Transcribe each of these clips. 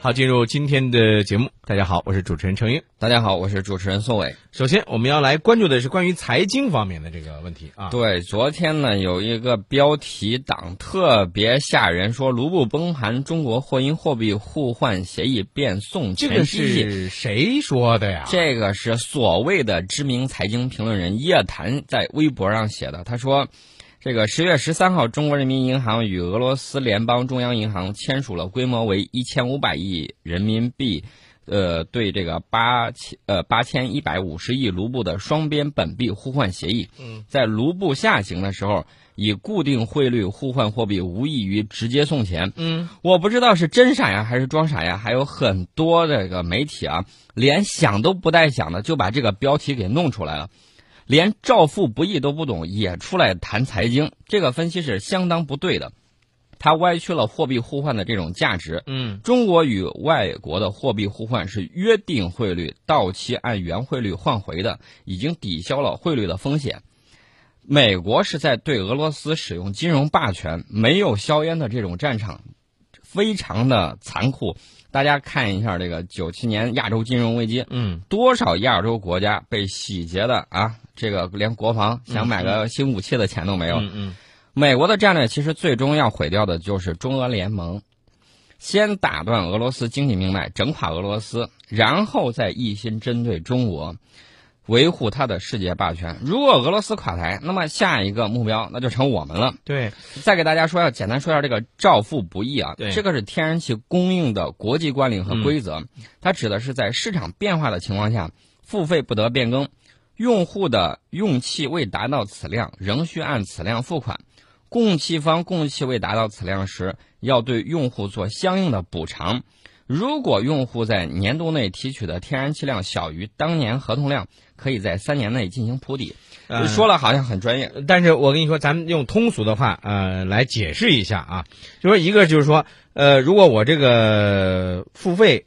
好，进入今天的节目。大家好，我是主持人程英。大家好，我是主持人宋伟。首先，我们要来关注的是关于财经方面的这个问题啊。对，昨天呢有一个标题党特别吓人，说卢布崩盘，中国或因货币互换协议变送这个。是谁说的呀？这个是所谓的知名财经评论人叶檀在微博上写的。他说，这个十月十三号，中国人民银行与俄罗斯联邦中央银行签署了规模为一千五百亿人民币，呃，对这个八千呃八千一百五十亿卢布的双边本币互换协议。嗯，在卢布下行的时候，以固定汇率互换货币，无异于直接送钱。嗯，我不知道是真傻呀还是装傻呀，还有很多这个媒体啊，连想都不带想的就把这个标题给弄出来了，连照富不义都不懂也出来谈财经，这个分析是相当不对的，它歪曲了货币互换的这种价值。嗯，中国与外国的货币互换是约定汇率，到期按原汇率换回的，已经抵消了汇率的风险。美国是在对俄罗斯使用金融霸权，没有硝烟的这种战场，非常的残酷。大家看一下这个九七年亚洲金融危机，嗯，多少亚洲国家被洗劫的啊？这个连国防想买个新武器的钱都没有。嗯嗯美国的战略其实最终要毁掉的就是中俄联盟，先打断俄罗斯经济命脉，整垮俄罗斯，然后再一心针对中国，维护它的世界霸权。如果俄罗斯垮台，那么下一个目标那就成我们了。对，再给大家说，要简单说一下这个照付不易啊对，这个是天然气供应的国际惯例和规则，它指的是在市场变化的情况下，付费不得变更，用户的用气未达到此量，仍需按此量付款。供气方供气未达到此量时，要对用户做相应的补偿。如果用户在年度内提取的天然气量小于当年合同量，可以在三年内进行铺底。呃说了好像很专业，但是我跟你说，咱们用通俗的话，呃，来解释一下啊，就说一个就是说，呃，如果我这个付费，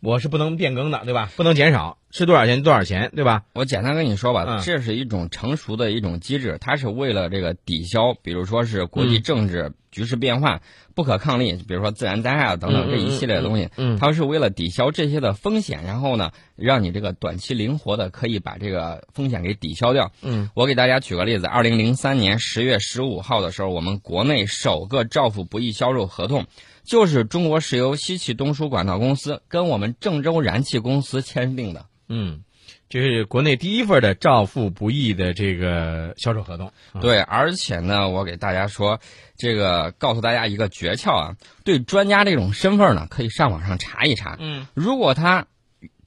我是不能变更的，对吧？不能减少，是多少钱多少钱，对吧？我简单跟你说吧，嗯这是一种成熟的一种机制，它是为了这个抵消，比如说是国际嗯政治局势变化、不可抗力，比如说自然灾害啊等等这一系列的东西，嗯它是为了抵消这些的风险，然后呢，让你这个短期灵活的可以把这个风险给抵消掉。嗯我给大家举个例子，二零零三年十月十五号的时候，我们国内首个照付不易销售合同，就是中国石油西气东输管道公司跟我们郑州燃气公司签订的。嗯，这是国内第一份的照付不易的这个销售合同。啊，对，而且呢，我给大家说，这个告诉大家一个诀窍啊，对专家这种身份呢，可以上网上查一查。嗯如果他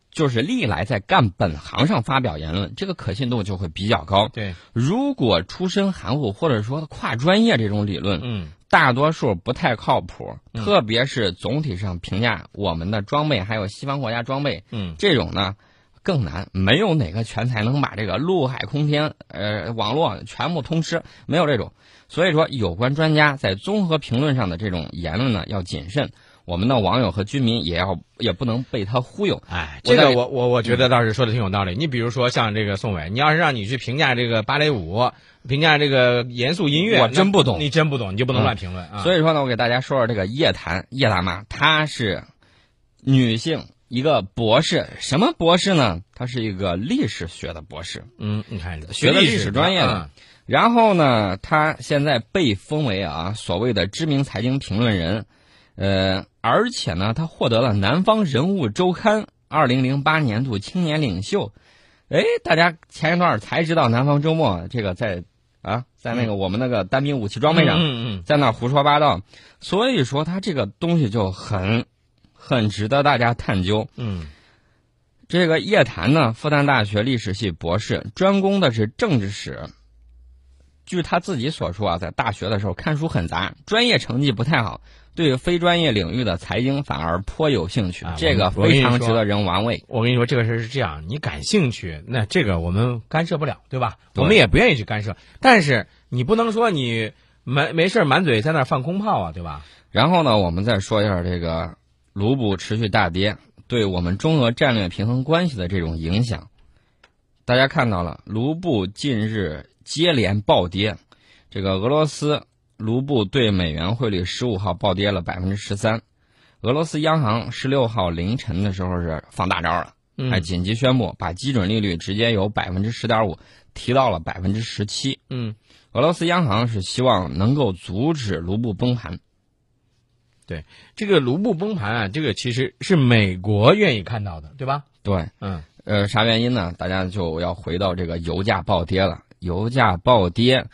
就是历来在干本行上发表言论，这个可信度就会比较高。对，如果出身含糊或者说跨专业这种理论，嗯大多数不太靠谱，嗯特别是总体上评价我们的装备还有西方国家装备嗯这种呢。更难，没有哪个全才能把这个陆海空天呃网络全部通吃，没有这种。所以说，有关专家在综合评论上的这种言论呢，要谨慎。我们的网友和居民也要也不能被他忽悠。哎，这个我我我觉得倒是说的挺有道理。你比如说像这个宋伟，你要是让你去评价这个芭蕾舞，评价这个严肃音乐，我真不懂你真不懂，你就不能乱评论啊。所以说呢，我给大家说说这个叶檀叶大妈，她是女性，一个博士。什么博士呢？他是一个历史学的博士。嗯，你看学的历史专业的啊然后呢，他现在被封为啊所谓的知名财经评论人，呃，而且呢，他获得了《南方人物周刊》二零零八年度青年领袖。哎，大家前一段才知道《南方周末》这个在啊，在那个我们那个单兵武器装备上，嗯嗯嗯在那胡说八道，所以说他这个东西就很很值得大家探究。嗯这个叶檀呢，复旦大学历史系博士，专攻的是政治史。据他自己所说啊，在大学的时候看书很杂，专业成绩不太好，对非专业领域的财经反而颇有兴趣，啊这个非常值得人玩味。我跟你说，这个事儿是这样，你感兴趣，那这个我们干涉不了，对吧？对我们也不愿意去干涉，但是你不能说你没没事儿满嘴在那放空炮啊，对吧？然后呢，我们再说一下这个卢布持续大跌对我们中俄战略平衡关系的这种影响。大家看到了，卢布近日接连暴跌，这个俄罗斯卢布对美元汇率十五号暴跌了百分之十三，俄罗斯央行十六号凌晨的时候是放大招了，嗯还紧急宣布把基准利率直接由百分之十点五提到了百分之十七。嗯，俄罗斯央行是希望能够阻止卢布崩盘。这个卢布崩盘啊，这个其实是美国愿意看到的，对吧？对，嗯呃，啥原因呢？大家就要回到这个油价暴跌了。油价暴跌，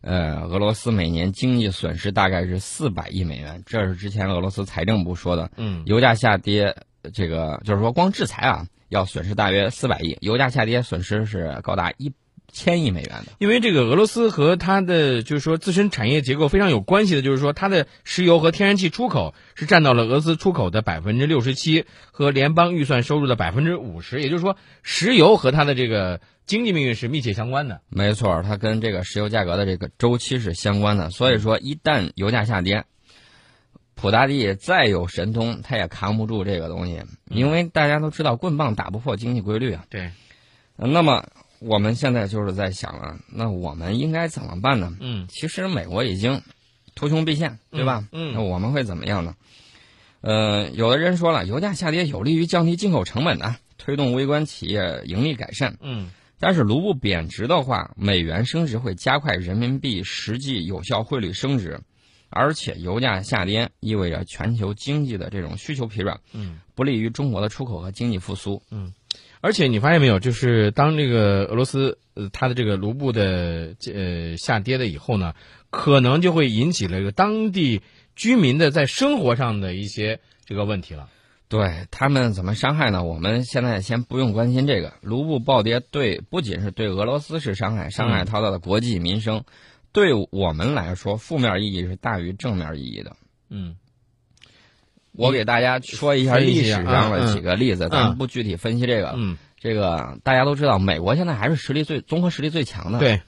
呃，俄罗斯每年经济损失大概是四百亿美元，这是之前俄罗斯财政部说的。嗯油价下跌，这个就是说光制裁啊，要损失大约四百亿，油价下跌损失是高达一千亿美元的。因为这个俄罗斯和它的就是说自身产业结构非常有关系的，就是说它的石油和天然气出口是占到了俄罗斯出口的百分之六十七和联邦预算收入的百分之五十，也就是说石油和它的这个经济命运是密切相关的。没错，它跟这个石油价格的这个周期是相关的。所以说，一旦油价下跌，普大帝再有神通，他也扛不住这个东西，因为大家都知道棍棒打不破经济规律啊。对，呃那么我们现在就是在想啊，那我们应该怎么办呢？嗯其实美国已经图穷匕现，对吧？嗯嗯那我们会怎么样呢？呃，有的人说了，油价下跌有利于降低进口成本的，推动微观企业盈利改善。嗯但是卢布贬值的话，美元升值会加快人民币实际有效汇率升值，而且油价下跌意味着全球经济的这种需求疲软，嗯。不利于中国的出口和经济复苏。嗯而且你发现没有，就是当这个俄罗斯呃它的这个卢布的呃下跌了以后呢，可能就会引起了这个当地居民的在生活上的一些这个问题了。对他们怎么伤害呢？我们现在先不用关心这个。卢布暴跌对不仅是对俄罗斯是伤害，伤害它的国计民生，对我们来说负面意义是大于正面意义的。嗯我给大家说一下历史上的嗯几个例子，咱们不具体分析这个。嗯，这个大家都知道，美国现在还是实力最综合实力最强的。。对，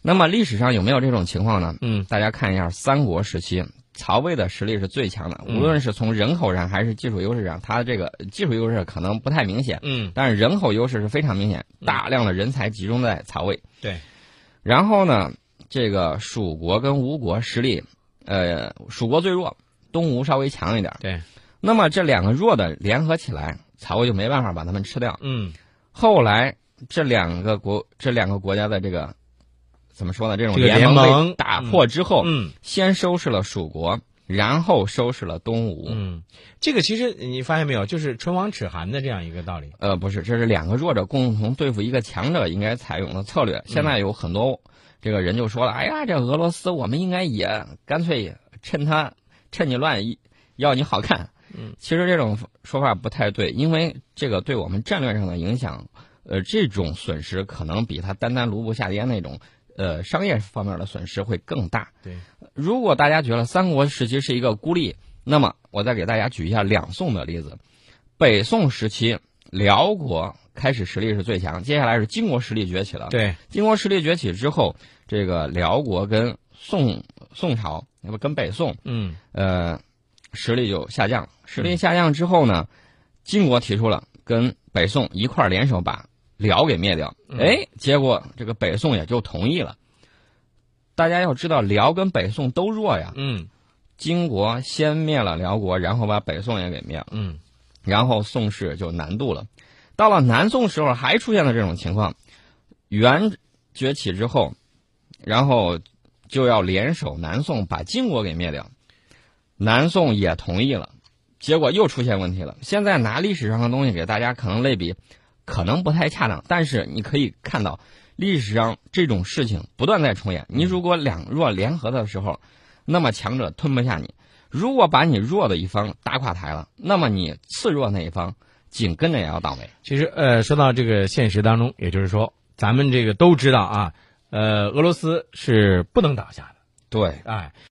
那么历史上有没有这种情况呢？嗯大家看一下三国时期，曹魏的实力是最强的，嗯无论是从人口上还是技术优势上，它这个技术优势可能不太明显，嗯但是人口优势是非常明显，大量的人才集中在曹魏。对。然后呢，这个蜀国跟吴国实力，呃，蜀国最弱，东吴稍微强一点。对。那么这两个弱的联合起来，曹魏就没办法把他们吃掉。嗯后来这两个国这两个国家的这个怎么说呢？这种联盟打破之后，嗯先收拾了蜀国，然后收拾了东吴。嗯，这个其实你发现没有，就是唇亡齿寒的这样一个道理。呃，不是，这是两个弱者共同对付一个强者应该采用的策略。现在有很多这个人就说了，哎呀，这俄罗斯我们应该也干脆趁他趁你乱，要你好看。嗯，其实这种说法不太对，因为这个对我们战略上的影响，呃，这种损失可能比他单单卢布下跌那种，呃，商业方面的损失会更大。对，如果大家觉得三国时期是一个孤立，那么我再给大家举一下两宋的例子。北宋时期，辽国开始实力是最强，接下来是金国实力崛起了。对，金国实力崛起之后，这个辽国跟宋宋朝，那不跟北宋，嗯呃，实力就下降。实力下降之后呢，金国提出了跟北宋一块儿联手把辽给灭掉。嗯哎，结果这个北宋也就同意了。大家要知道，辽跟北宋都弱呀。嗯金国先灭了辽国，然后把北宋也给灭了，嗯然后宋氏就南渡了。到了南宋时候，还出现了这种情况，元崛起之后，然后就要联手南宋把金国给灭掉。南宋也同意了，结果又出现问题了。现在拿历史上的东西给大家可能类比，可能不太恰当，但是你可以看到历史上这种事情不断在重演。你如果两弱联合的时候，那么强者吞不下你；如果把你弱的一方打垮台了，那么你次弱那一方紧跟着也要倒霉。其实呃，说到这个现实当中，也就是说，咱们这个都知道啊，呃，俄罗斯是不能倒下的，对，哎。